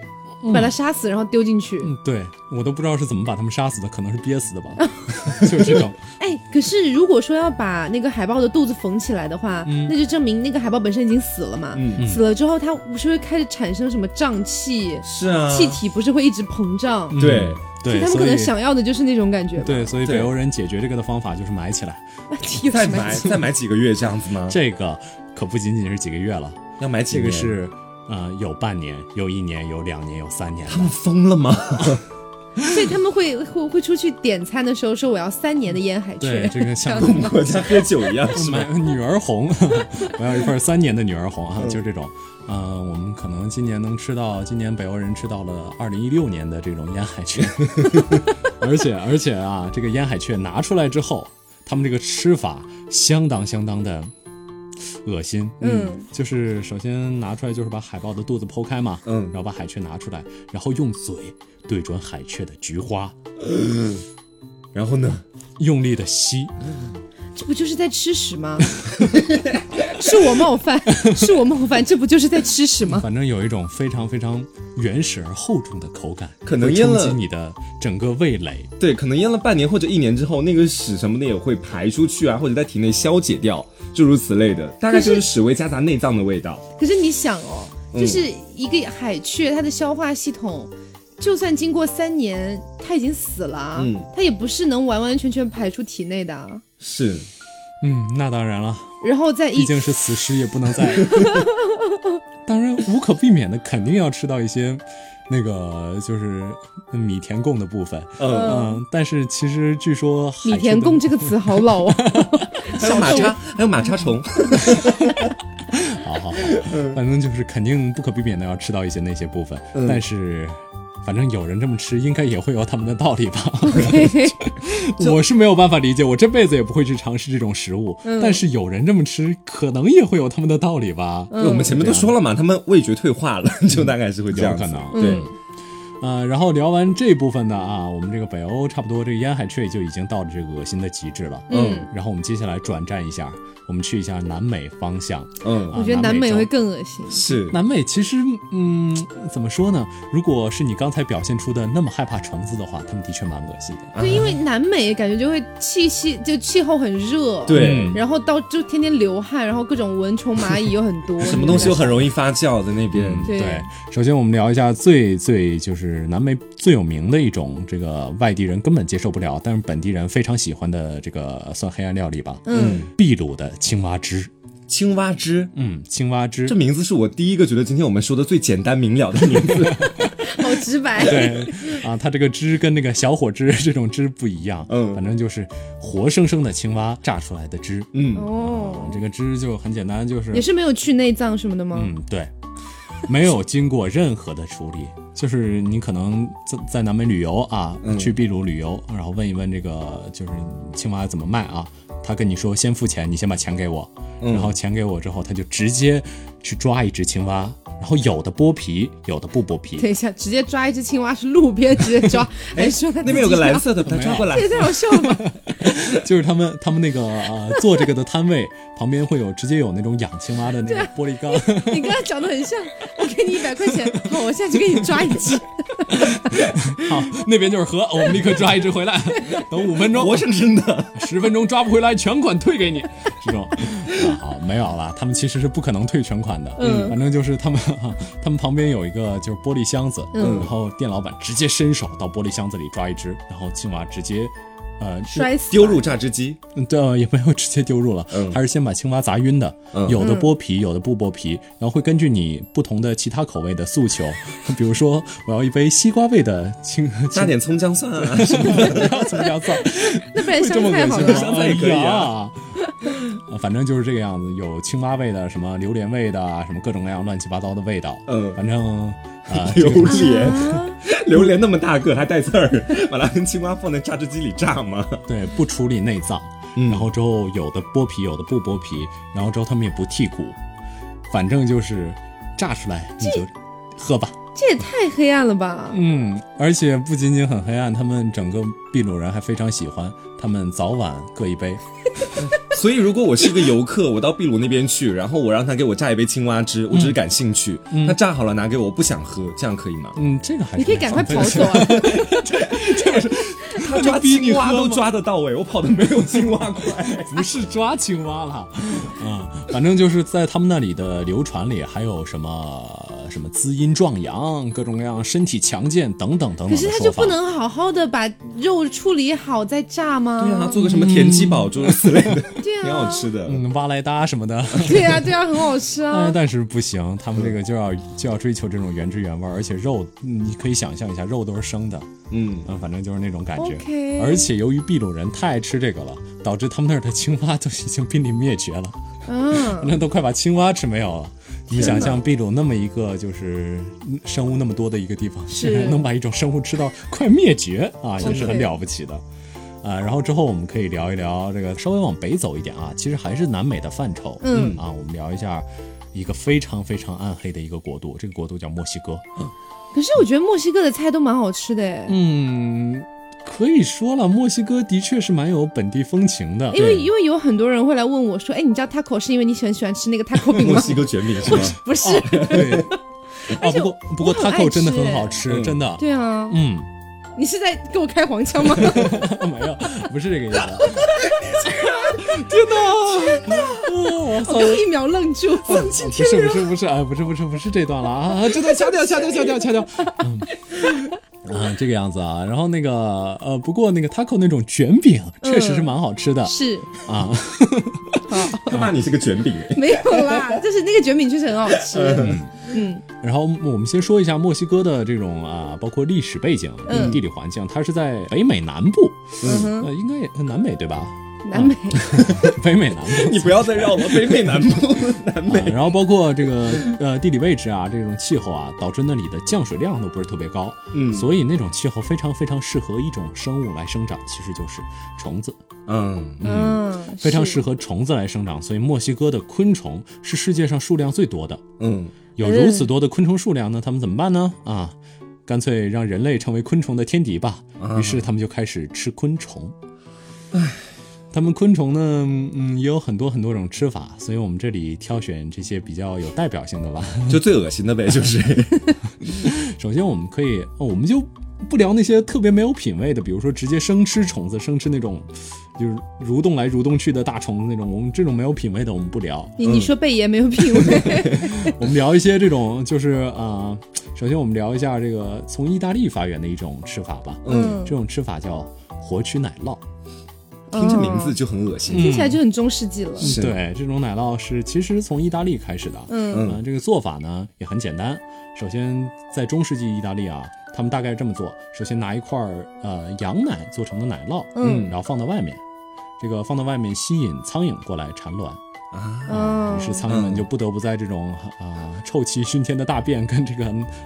把它杀死，然后丢进去。嗯，对我都不知道是怎么把他们杀死的，可能是憋死的吧，就是这种。哎，可是如果说要把那个海豹的肚子缝起来的话，嗯那就证明那个海豹本身已经死了嘛。嗯死了之后，它不是会开始产生什么胀气，是啊，气体不是会一直膨胀？嗯对对，他们可能想要的就是那种感觉吧。对，所以北欧人解决这个的方法就是埋起来。再埋再埋几个月这样子吗？这个可不仅仅是几个月了，要埋几这个年是呃有半年、有一年、有两年、有三年他。们疯了吗？所以他们会会会出去点餐的时候说我要三年的烟海对，雀，这个 像这样子吗国家喝酒一样是吗？买女儿红，我要一份三年的女儿红啊，就是这种。呃，我们可能今年能吃到，今年北欧人吃到了二零一六年的这种烟海雀，而且而且啊，这个烟海雀拿出来之后，他们这个吃法相当相当的恶心。嗯，就是首先拿出来就是把海豹的肚子剖开嘛，嗯然后把海雀拿出来，然后用嘴对准海雀的菊花，然后呢？用力的吸，这不就是在吃屎吗？是我冒犯，是我冒犯，这不就是在吃屎吗？反正有一种非常非常原始而厚重的口感，可能会冲腌了你的整个味蕾。对，可能淹了半年或者一年之后，那个屎什么的也会排出去啊，或者在体内消解掉，诸如此类的，大概就是屎味夹杂内脏的味道。可是你想哦，嗯就是一个海雀，它的消化系统，就算经过三年，他已经死了啊，嗯它也不是能完完全全排出体内的啊。是，嗯，那当然了，然后再一毕竟是死尸，也不能再。当然，无可避免的，肯定要吃到一些那个就是米田共的部分。嗯，嗯，但是其实据说米田共这个词好老啊，还有马叉，还有马叉虫。好好好，反正就是肯定不可避免的要吃到一些那些部分，嗯但是。反正有人这么吃，应该也会有他们的道理吧。我是没有办法理解，我这辈子也不会去尝试这种食物。嗯但是有人这么吃，可能也会有他们的道理吧。嗯，我们前面都说了嘛，他们味觉退化了，就大概是会这样可能对，呃，然后聊完这部分呢，啊，我们这个北欧差不多这个烟海 tree 就已经到了这个恶心的极致了。嗯，然后我们接下来转战一下，我们去一下南美方向。嗯，我觉得南美会更恶心。是。南美其实，嗯，怎么说呢？如果是你刚才表现出的那么害怕虫子的话，他们的确蛮恶心的。对，因为南美感觉就会气息就气候很热，对嗯然后到就天天流汗，然后各种蚊虫蚂蚁又很多，什么东西又很容易发酵在那边。对对，首先我们聊一下最最就是南美最有名的一种这个外地人根本接受不了，但是本地人非常喜欢的这个算黑暗料理吧。嗯，秘鲁的青蛙汁，青蛙汁，嗯，青蛙汁这。名字是我第一个觉得今天我们说的最简单明了的名字。好直白。对啊，它这个汁跟那个小火汁这种汁不一样，嗯反正就是活生生的青蛙榨出来的汁。嗯，哦，这个汁就很简单，就是也是没有去内脏什么的吗？嗯，对，没有经过任何的处理，就是你可能在在南美旅游啊，嗯去秘鲁旅游，然后问一问这个就是青蛙怎么卖啊，他跟你说先付钱，你先把钱给我，嗯。然后钱给我之后，他就直接去抓一只青蛙，然后有的剥皮，有的不剥皮。等一下，直接抓一只青蛙是路边直接抓，哎说他那边有个蓝色，的，把它 抓过来这。也太好笑了吧？就是他们他们那个呃做这个的摊位旁边会有直接有那种养青蛙的那个玻璃缸，你刚刚长得很像，我给你一百块钱，好，我现在就给你抓一只。好，那边就是河，我们立刻抓一只回来，等五分钟，活生生的，十分钟抓不回来，全款退给你。这种啊，好没有了，他们其实是不可能退全款的。嗯反正就是他们，啊、他们旁边有一个就是玻璃箱子，嗯然后店老板直接伸手到玻璃箱子里抓一只，然后青蛙直接。呃，就摔死丢入榨汁机。嗯对，也没有直接丢入了，嗯还是先把青蛙砸晕的，嗯有的剥皮，有的不剥皮，然后会根据你不同的其他口味的诉求，比如说我要一杯西瓜味的青，加点葱姜蒜啊什么的。不要怎么样算，那不然香会这么菜好了。恶心吗？香菜也可以啊反正就是这个样子，有青蛙味的，什么榴莲味的啊，什么各种各样乱七八糟的味道。嗯反正 啊，榴莲，啊榴莲那么大个还带刺儿，把它跟青蛙放在榨汁机里榨吗？对不处理内脏，嗯然后之后有的剥皮，有的不剥皮，然后之后他们也不剔骨，反正就是榨出来你就喝吧。这也太黑暗了吧！嗯，而且不仅仅很黑暗，他们整个秘鲁人还非常喜欢，他们早晚各一杯。所以，如果我是一个游客，我到秘鲁那边去，然后我让他给我榨一杯青蛙汁，我只是感兴趣，他榨好了拿给我，我不想喝，这样可以吗？嗯，这个还是你可以赶快跑走啊！他抓逼你青蛙都抓得到位，我跑的没有青蛙快。不是抓青蛙了，啊、反正就是在他们那里的流传里，还有什么什么滋阴壮阳，各种各样身体强健等等等等可是他。就不能好好的把肉处理好再炸吗？对啊，做个什么田鸡煲诸如此类的，对啊 挺好吃的。嗯，挖来搭什么的，对啊，对啊，很好吃哎，啊。但是不行，他们这个就要就要追求这种原汁原味，而且肉，嗯你可以想象一下，肉都是生的，嗯，嗯，反正就是那种感觉。OK 而且由于秘鲁人太爱吃这个了，导致他们那儿的青蛙都已经濒临灭绝了，嗯，那都快把青蛙吃没有了。你们想象秘鲁那么一个就是嗯生物那么多的一个地方，是竟然能把一种生物吃到快灭绝啊，也是很了不起的。啊，然后之后我们可以聊一聊这个稍微往北走一点啊，其实还是南美的范畴。嗯啊，我们聊一下一个非常非常暗黑的一个国度，这个国度叫墨西哥。可是我觉得墨西哥的菜都蛮好吃的哎，嗯，可以说了，墨西哥的确是蛮有本地风情的。因为因为有很多人会来问我说，哎，你知道 taco 是因为你喜欢喜欢吃那个 taco 饼吗？墨西哥卷饼是吗？不是，对。啊，不过不过 taco 真的很好吃，嗯真的。对啊，嗯，你是在给我开黄腔吗？没有，不是这个意思。天哪！天哪！我操！我刚一秒愣住，丧尽不是不是不是，啊，不是不是不是这段了啊！啊这段掐掉掐掉掐掉掐掉。嗯啊，这个样子啊，然后那个呃，不过那个 taco 那种卷饼确实是蛮好吃的。是。啊。好，他骂你是个卷饼。哎。没有啦，就是那个卷饼确实很好吃。嗯。然后我们先说一下墨西哥的这种啊，包括历史背景、嗯。地理环境，它是在北美南部，嗯哼，呃，应该也南美对吧？南美，北美南部。你不要再绕了，北美南部，南美啊，然后包括这个呃地理位置啊，这种气候啊，导致那里的降水量都不是特别高，嗯所以那种气候非常非常适合一种生物来生长，其实就是虫子，嗯嗯，非常适合虫子来生长，所以墨西哥的昆虫是世界上数量最多的。嗯，有如此多的昆虫数量呢，他们怎么办呢？啊，干脆让人类成为昆虫的天敌吧。于是他们就开始吃昆虫。他们昆虫呢，嗯，也有很多很多种吃法，所以我们这里挑选这些比较有代表性的吧。就最恶心的呗，就是，首先，我们可以，哦我们就不聊那些特别没有品位的，比如说直接生吃虫子，生吃那种就是蠕动来蠕动去的大虫子那种，我们这种没有品位的我们不聊。你你说贝爷没有品味，我们聊一些这种，就是啊、呃首先我们聊一下这个从意大利发源的一种吃法吧。嗯，这种吃法叫活蛆奶酪。听这名字就很恶心。听起来就很中世纪了。是对，这种奶酪是其实从意大利开始的。嗯呃这个做法呢也很简单。首先，在中世纪意大利啊，他们大概这么做：首先拿一块儿呃羊奶做成的奶酪，嗯然后放到外面，这个放到外面吸引苍蝇过来产卵。啊，嗯于是苍蝇们就不得不在这种啊、臭气熏天的大便跟这个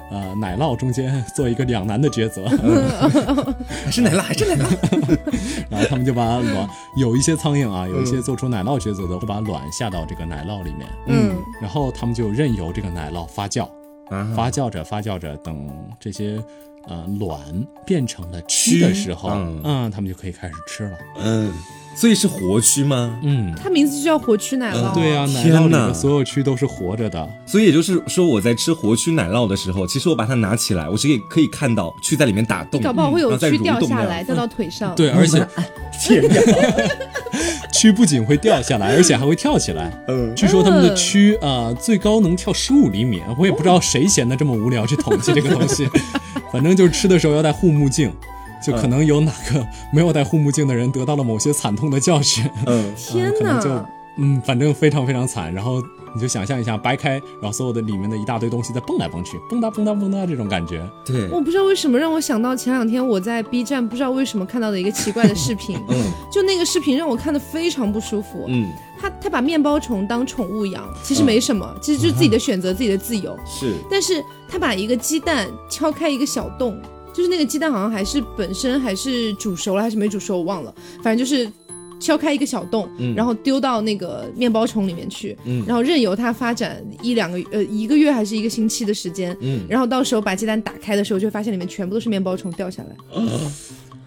呃奶酪中间做一个两难的抉择，还是奶酪，还是奶酪。然后他们就把卵有一些苍蝇啊，有一些做出奶酪抉择的，会把卵下到这个奶酪里面，嗯。然后他们就任由这个奶酪发酵，啊。发酵着发酵着，等这些呃卵变成了蛆的时候，嗯。嗯，他们就可以开始吃了。嗯，所以是活蛆吗？嗯，它名字就叫活蛆奶酪。对呀、奶天酪里所有蛆都是活着的。所以也就是说，我在吃活蛆奶酪的时候，其实我把它拿起来，我是可以可以看到蛆在里面打洞，搞不好会有然后再蛆掉下来，掉到腿上。对，而且 蛆不仅会掉下来，而且还会跳起来。嗯，据说他们的蛆啊、呃最高能跳十五厘米，我也不知道谁闲得这么无聊去统计这个东西。反正就是吃的时候要戴护目镜，就可能有哪个没有戴护目镜的人得到了某些惨痛的教训。嗯，天可能就！嗯，反正非常非常惨。然后你就想象一下，掰开，然后所有的里面的一大堆东西在蹦来蹦去，蹦哒蹦哒蹦哒这种感觉。对，我不知道为什么让我想到前两天我在 B 站不知道为什么看到的一个奇怪的视频，嗯就那个视频让我看的非常不舒服。嗯，他他把面包虫当宠物养，其实没什么，其实就是自己的选择，自己的自由。是，但是他把一个鸡蛋敲开一个小洞，就是那个鸡蛋好像还是本身还是煮熟了还是没煮熟，我忘了，反正就是。敲开一个小洞，然后丢到那个面包虫里面去，嗯然后任由它发展一两个呃一个月还是一个星期的时间，嗯然后到时候把鸡蛋打开的时候，就会发现里面全部都是面包虫掉下来。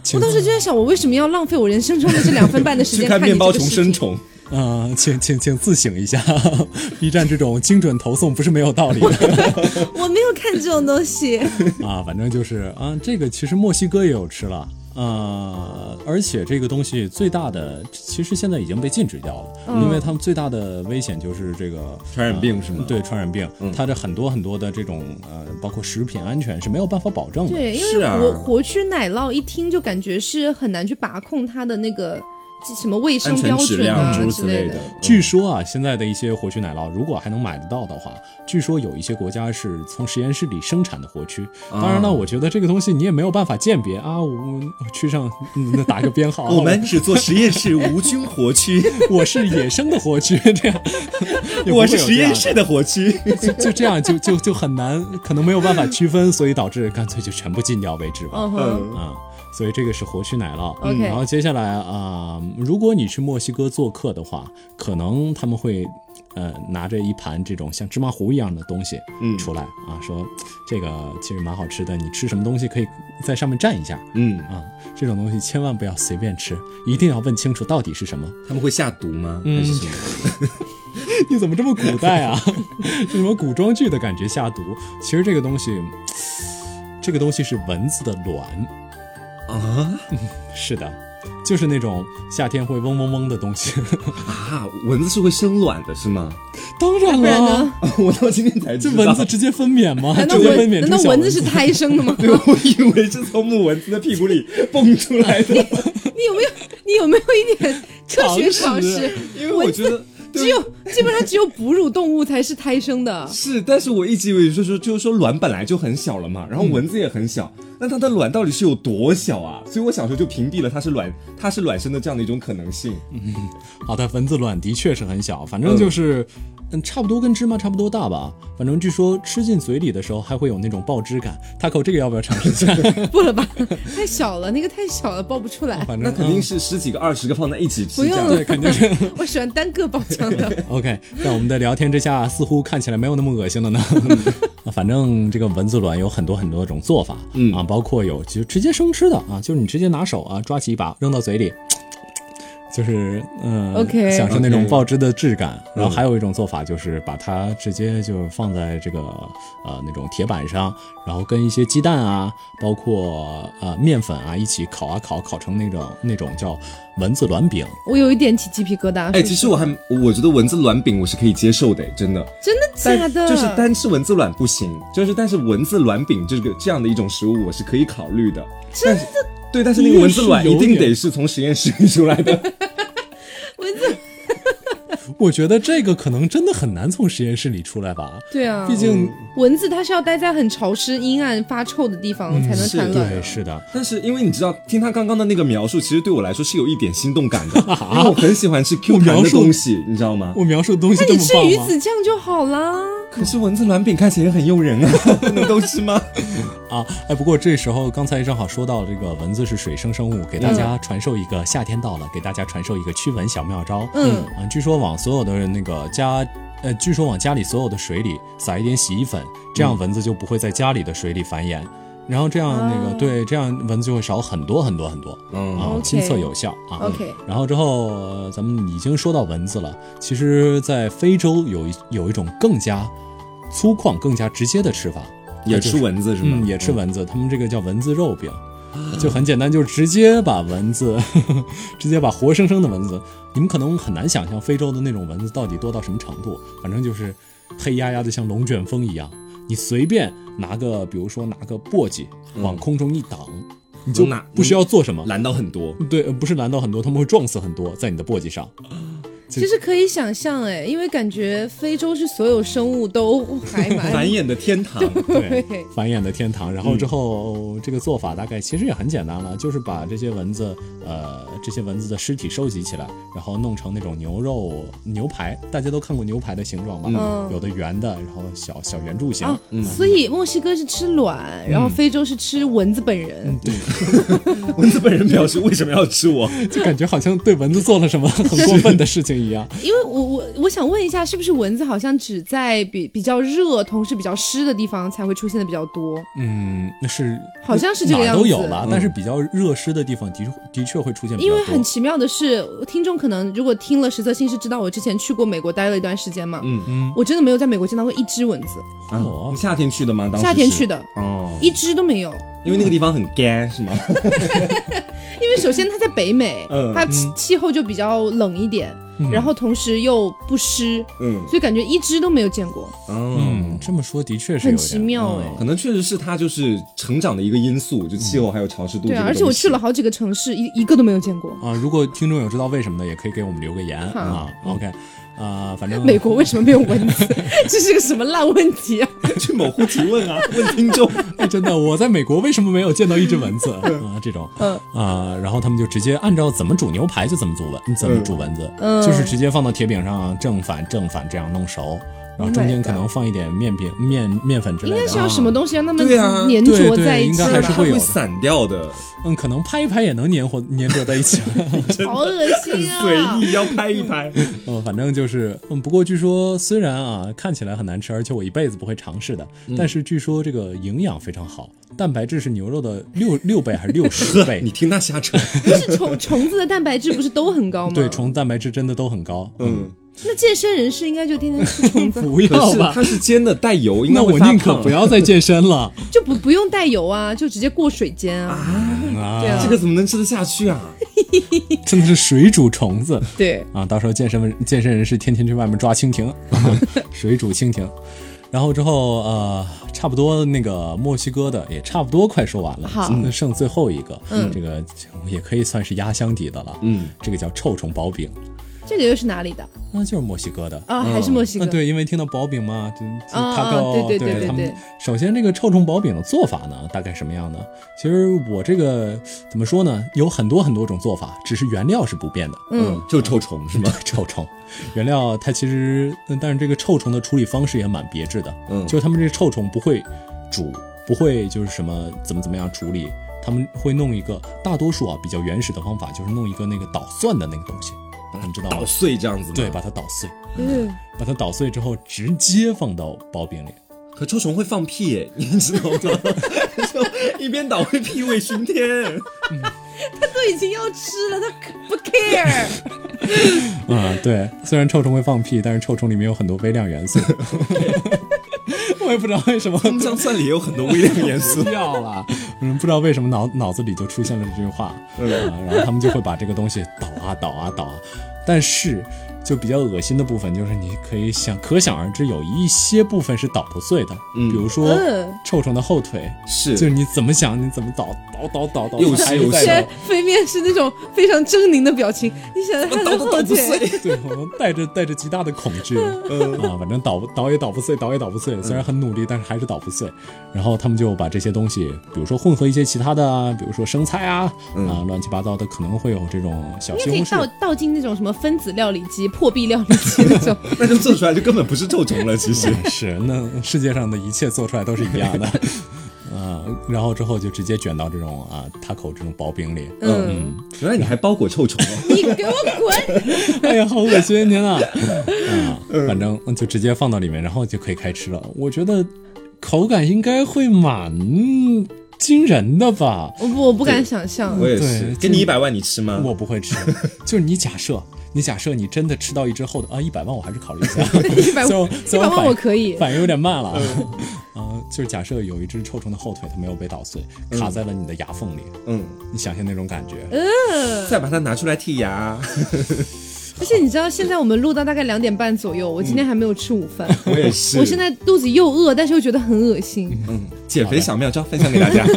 请我当时就在想，我为什么要浪费我人生中的这两分半的时间你看面包虫这个？生虫，呃，请请请自省一下，B 站这种精准投送不是没有道理的 我没有看这种东西。啊。反正就是啊，这个其实墨西哥也有吃了。呃，而且这个东西最大的，其实现在已经被禁止掉了，嗯因为他们最大的危险就是这个传染病是吗？对传染病，它的很多很多的这种呃，包括食品安全是没有办法保证的。对，因是啊为活活蛆奶酪一听就感觉是很难去把控它的那个什么卫生标质量准之类的。据说啊，现在的一些活蛆奶酪，如果还能买得到的话，据说有一些国家是从实验室里生产的活蛆。当然了，我觉得这个东西你也没有办法鉴别啊，我我蛆上打个编号，我们只做实验室无菌活蛆，我是野生的活蛆，这样我是实验室的活蛆。就就这样就就就很难，可能没有办法区分，所以导致干脆就全部禁掉为止吧。嗯哼，嗯啊、所以这个是活蛆奶酪。OK 然后接下来啊、如果你去墨西哥做客的话，可能他们会呃拿着一盘这种像芝麻糊一样的东西嗯出来啊，说这个其实蛮好吃的，你吃什么东西可以在上面蘸一下嗯，啊。这种东西千万不要随便吃，一定要问清楚到底是什么。他们会下毒吗？嗯还是什么？你怎么这么古代啊？这什么古装剧的感觉下毒？其实这个东西，这个东西是蚊子的卵。啊 是的，就是那种夏天会嗡嗡嗡的东西。啊！蚊子是会生卵的是吗？当然不然了呢，？我到今天才知道。这蚊子直接分娩吗？难道直接分蚊难道蚊子是胎生的吗？对，我以为是从母蚊子的屁股里蹦出来的，你有没有你有没有一点科学常识？因为我觉得。对，只有基本上只有哺乳动物才是胎生的。是，但是我一直以为就是说，就是说卵本来就很小了嘛，然后蚊子也很小，那它的卵到底是有多小啊？所以我小时候就屏蔽了它是卵，它是卵生的这样的一种可能性。嗯好的，蚊子卵的确是很小，反正就是，嗯，差不多跟芝麻差不多大吧。反正据说吃进嘴里的时候还会有那种爆汁感。Taco 这个要不要尝试一下？不了吧，太小了，那个太小了，爆不出来。反正那肯定是十几个、二十个放在一起吃，不用这样对，肯定是。我喜欢单个爆浆的。OK，在我们的聊天之下，似乎看起来没有那么恶心了呢。啊反正这个蚊子卵有很多很多种做法，嗯啊，包括有就直接生吃的啊，就是你直接拿手啊抓起一把扔到嘴里。就是嗯 OK 享受那种爆汁的质感。然后嗯还有一种做法就是把它直接就放在这个呃那种铁板上，然后跟一些鸡蛋啊，包括呃面粉啊一起烤啊烤，烤成那种那种叫蚊子卵饼。我有一点起鸡皮疙瘩。哎，其实我还我觉得蚊子卵饼我是可以接受的，真的。真的假的？就是单吃蚊子卵不行，就是但是蚊子卵饼这个这样的一种食物我是可以考虑的。真的。对，但是那个蚊子卵一定得是从实验室里出来的。蚊子。我觉得这个可能真的很难从实验室里出来吧。对啊，毕竟蚊子它是要待在很潮湿、阴暗、发臭的地方才能产卵。对，是的，但是因为你知道，听他刚刚的那个描述，其实对我来说是有一点心动感的，因为我很喜欢吃 Q 弹的描述东西，你知道吗？我描述的东西那你吃这么棒吗？鱼子酱就好啦。可是蚊子卵饼看起来也很诱人啊，不能都吃吗？啊，哎，不过这时候刚才正好说到这个蚊子是水生生物，给大家传授一个夏天到了，给大家传授一个驱蚊小妙招。嗯啊，据说往所有的那个家，呃，据说往家里所有的水里撒一点洗衣粉，这样蚊子就不会在家里的水里繁衍。然后这样那个、啊。对，这样蚊子就会少很多很多很多嗯。啊，OK。亲测有效啊。OK 然后之后、呃咱们已经说到蚊子了，其实，在非洲有一有一种更加粗犷、更加直接的吃法，也吃蚊子是吗？嗯，也吃蚊子，他们这个叫蚊子肉饼，就很简单，就是直接把蚊子，直接把活生生的蚊子，你们可能很难想象非洲的那种蚊子到底多到什么程度，反正就是黑压压的，像龙卷风一样，你随便拿个，比如说拿个簸箕往空中一挡，你就拿不需要做什么，拦到很多。对，呃不是拦到很多，他们会撞死很多在你的簸箕上。其实可以想象，哎，因为感觉非洲是所有生物都还蛮繁衍的天堂，对对，繁衍的天堂。然后之后、这个做法大概其实也很简单了，就是把这些蚊子，呃，这些蚊子的尸体收集起来，然后弄成那种牛肉牛排。大家都看过牛排的形状吧？嗯有的圆的，然后小小圆柱形。啊，所以墨西哥是吃卵，然后非洲是吃蚊子本人。对 蚊子本人表示为什么要吃我？就感觉好像对蚊子做了什么很过分的事情一样。因为我我我想问一下，是不是蚊子好像只在比比较热，同时比较湿的地方才会出现的比较多？嗯，那是好像是这个样子都有了，但是比较热湿的地方的确的确会出现比较多。因为很奇妙的是，听众可能如果听了实则信是知道我之前去过美国待了一段时间嘛，嗯嗯，我真的没有在美国见到过一只蚊子，哦你夏天去的吗？当时夏天去的，哦，一只都没有。因为那个地方很干是吗？因为首先它在北美，嗯它气气候就比较冷一点，然后同时又不湿，嗯所以感觉一只都没有见过，哦嗯，这么说的确是很奇妙哎、可能确实是它就是成长的一个因素，就气候还有潮湿度。对啊，而且我去了。好几个城市，一一个都没有见过。啊，如果听众有知道为什么的，也可以给我们留个言啊。OK，啊，反正美国为什么没有蚊子？这是个什么烂问题啊！去某乎提问啊，问听众。哎真的，我在美国为什么没有见到一只蚊子啊？这种，嗯啊，然后他们就直接按照怎么煮牛排就怎么煮蚊，怎么煮蚊子，嗯就是直接放到铁饼上正反正反这样弄熟，然后中间 Oh 可能放一点面饼、面面粉之类的。应该是有什么东西让它们对啊粘对对着在一起应该还是会有会散掉的，嗯，可能拍一拍也能粘合粘着在一起。好恶心啊！随意要拍一拍。嗯，反正就是，嗯，不过据说虽然啊看起来很难吃，而且我一辈子不会尝试的，嗯但是据说这个营养非常好，蛋白质是牛肉的六六倍还是六十倍你？听他瞎扯。不是虫虫子的蛋白质不是都很高吗？对，虫蛋白质真的都很高。嗯，那健身人士应该就天天吃虫子，不可要吧，是它是煎的带油，应该那我宁可不要再健身了 就不不用带油啊，就直接过水煎啊。啊！对啊这个怎么能吃得下去啊？真的是水煮虫子对，啊！到时候健身健身人士天天去外面抓蜻蜓，啊水煮蜻蜓。然后之后呃，差不多那个墨西哥的也差不多快说完了，好那剩最后一个，嗯这个也可以算是压箱底的了。嗯，这个叫臭虫薄饼。这个又是哪里的那就是墨西哥的。啊？还是墨西哥？啊，对，因为听到薄饼嘛，就就啊塔啊狗，对对对对他们对首先这个臭虫薄饼的做法呢，大概什么样呢？其实我这个怎么说呢，有很多很多种做法，只是原料是不变的。嗯，就臭虫是吗？臭虫原料它其实，嗯但是这个臭虫的处理方式也蛮别致的。嗯就是他们这个臭虫不会煮，不会就是什么怎么怎么样处理，他们会弄一个大多数啊比较原始的方法，就是弄一个那个捣蒜的那个东西，你知道吗捣？碎这样子吗？对，把它捣碎，嗯，把它捣碎之后直接放到薄饼里。可臭虫会放屁耶，你知道吗？就一边倒会屁味熏天。他都已经要吃了，他不 care。啊、对，虽然臭虫会放屁，但是臭虫里面有很多微量元素。我也不知道为什么。葱姜蒜里也有很多微量元素。要了，嗯，不知道为什么脑脑子里就出现了这句话，嗯。啊，然后他们就会把这个东西倒啊倒啊倒啊，但是就比较恶心的部分就是你可以想可想而知，有一些部分是捣不碎的，嗯。比如说嗯。臭虫的后腿，是。就是你怎么想你怎么捣捣捣捣捣，又是又是还在现在飞面是那种非常狰狞的表情，你想他的后捣都捣不腿，碎。对，我带着带着极大的恐惧，嗯。啊，反正捣不捣也捣不碎，捣也捣不碎。虽然很努力，但是还是捣不碎。然后他们就把这些东西，比如说混合一些其他的啊，比如说生菜啊，啊，乱七八糟的，可能会有这种小西红你也可以倒。倒进那种什么分子料理机、破壁料理机那种。那就做出来就根本不是臭虫了，其实。是，那世界上的一切做出来都是一样的，啊，然后之后就直接卷到这种啊塔口这种薄饼里，嗯，原来你还包裹臭虫哦。你给我滚！哎呀，好恶心，天呐！啊，反正就直接放到里面，然后就可以开吃了。我觉得口感应该会蛮惊人的吧？我不，我不敢想象。我也是，给你一百万你吃吗？我不会吃，就是你假设，你假设你真的吃到一只厚的啊，一百万我还是考虑一下，一百万，一百万我可以。反应有点慢了，啊，就是假设有一只臭虫的后腿，它没有被捣碎，卡在了你的牙缝里，嗯，你想象那种感觉，嗯。再把它拿出来剔牙。而且你知道，现在我们录到大概两点半左右，我今天还没有吃午饭，我也是。我现在肚子又饿，但是又觉得很恶心。嗯，减肥小妙招分享给大家。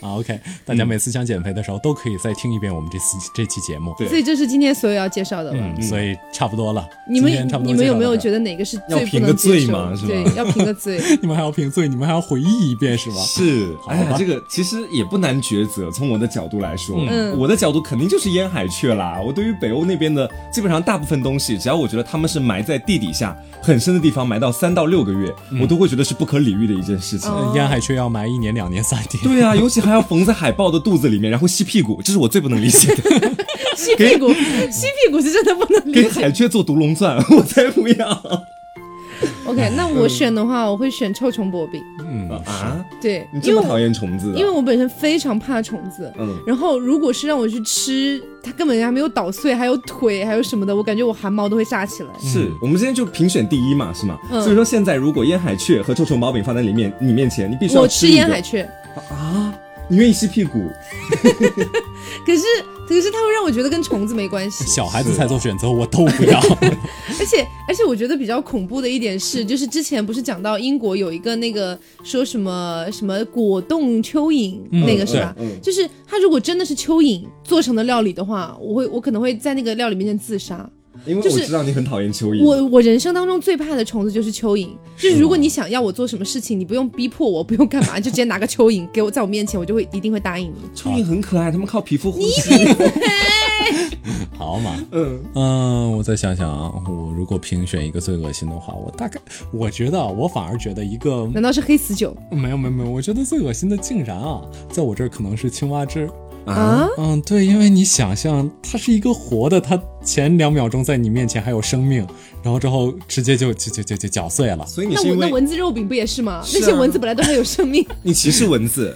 啊，OK，大家每次想减肥的时候都可以再听一遍我们这次这期节目，对所以这是今天所有要介绍的了。嗯，所以差不多了，你们差不多你们有没有觉得哪个是要最不评个罪能接受嘛是吧对，要评个罪。你们还要评罪，你们还要回忆一遍是吗？是，哎呀，这个其实也不难抉择。从我的角度来说，嗯我的角度肯定就是烟海雀啦。我对于北欧那边的基本上大部分东西，只要我觉得他们是埋在地底下很深的地方，埋到三到六个月，我都会觉得是不可理喻的一件事情。哦烟海雀要埋一年、两年、三年，对啊，尤其还要缝在海豹的肚子里面，然后吸屁股，这是我最不能理解的。吸屁股，吸屁股是真的不能理解给。海雀做独龙钻，我才不要 OK，那我选的话，我会选臭虫薄饼。嗯，啊！对，你这么讨因为我厌虫子、啊？因为我本身非常怕虫子。嗯然后如果是让我去吃，它根本还没有捣碎，还有腿，还有什么的，我感觉我汗毛都会炸起来。是我们今天就评选第一嘛，是吗？嗯所以说现在如果烟海雀和臭虫薄饼放在里面你面前，你必须要我吃烟海雀，啊！你愿意吸屁股？可是可是它会让我觉得跟虫子没关系。小孩子才做选择，我都不要。而且而且我觉得比较恐怖的一点是，就是之前不是讲到英国有一个那个说什么什么果冻蚯蚓、那个是吧？就是它如果真的是蚯蚓做成的料理的话，我会我可能会在那个料理面前自杀。因为我知道你很讨厌蚯蚓。我我人生当中最怕的虫子就是蚯蚓，就是如果你想要我做什么事情，你不用逼迫我，不用干嘛，就直接拿个蚯蚓给我在我面前，我就会一定会答应你。蚯蚓很可爱，它们靠皮肤呼吸。好嘛，嗯，嗯，我再想想啊，我如果评选一个最恶心的话，我大概我觉得啊，我反而觉得一个难道是黑死酒没有没有没有，我觉得最恶心的竟然啊，在我这儿可能是青蛙汁。啊？嗯，对，因为你想象它是一个活的，它前两秒钟在你面前还有生命，然后之后直接就就就就就搅碎了。所以你是因为那蚊子肉饼不也是吗？是啊那些蚊子本来都还有生命，你歧视蚊子。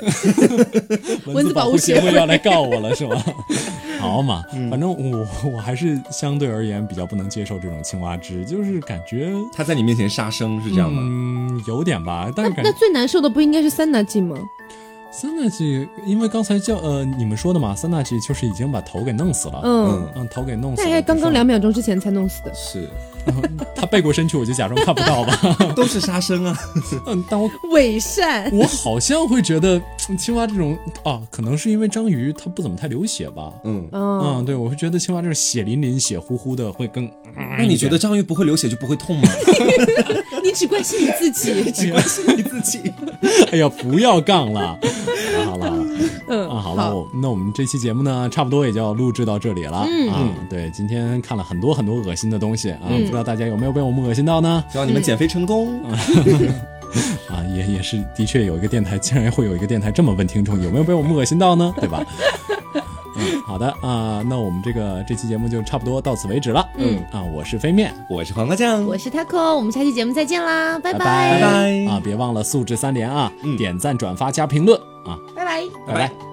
蚊子保护协协会会要来告我了是吗？好嘛，反正我我还是相对而言比较不能接受这种青蛙汁，就是感觉它在你面前杀生是这样吗？嗯有点吧，但是感觉那最难受的不应该是三大剂吗？三大忌，因为刚才叫呃你们说的嘛，三大忌就是已经把头给弄死了，嗯，嗯，头给弄死了，大概刚刚两秒钟之前才弄死的。是，他背过身去，我就假装看不到吧。都是杀生啊。嗯，但我伪善。我好像会觉得青蛙这种啊，可能是因为章鱼它不怎么太流血吧。嗯，嗯，嗯，对，我会觉得青蛙这种血淋淋、血乎乎的会更。那你觉得章鱼不会流血就不会痛吗？你只关心你自己。只关心你自己。哎呀，不要杠了。好了那我们这期节目呢，差不多也就要录制到这里了。嗯啊，对，今天看了很多很多恶心的东西啊，嗯不知道大家有没有被我们恶心到呢？希望你们减肥成功。啊，也也是，的确有一个电台，竟然会有一个电台这么问听众，有没有被我们恶心到呢？对吧？嗯，好的啊，那我们这个这期节目就差不多到此为止了。嗯啊，我是飞面，我是黄瓜酱，我是 taco，我们下期节目再见啦，拜拜拜拜啊，别忘了素质三连啊，嗯点赞、转发、加评论啊，拜拜。拜拜。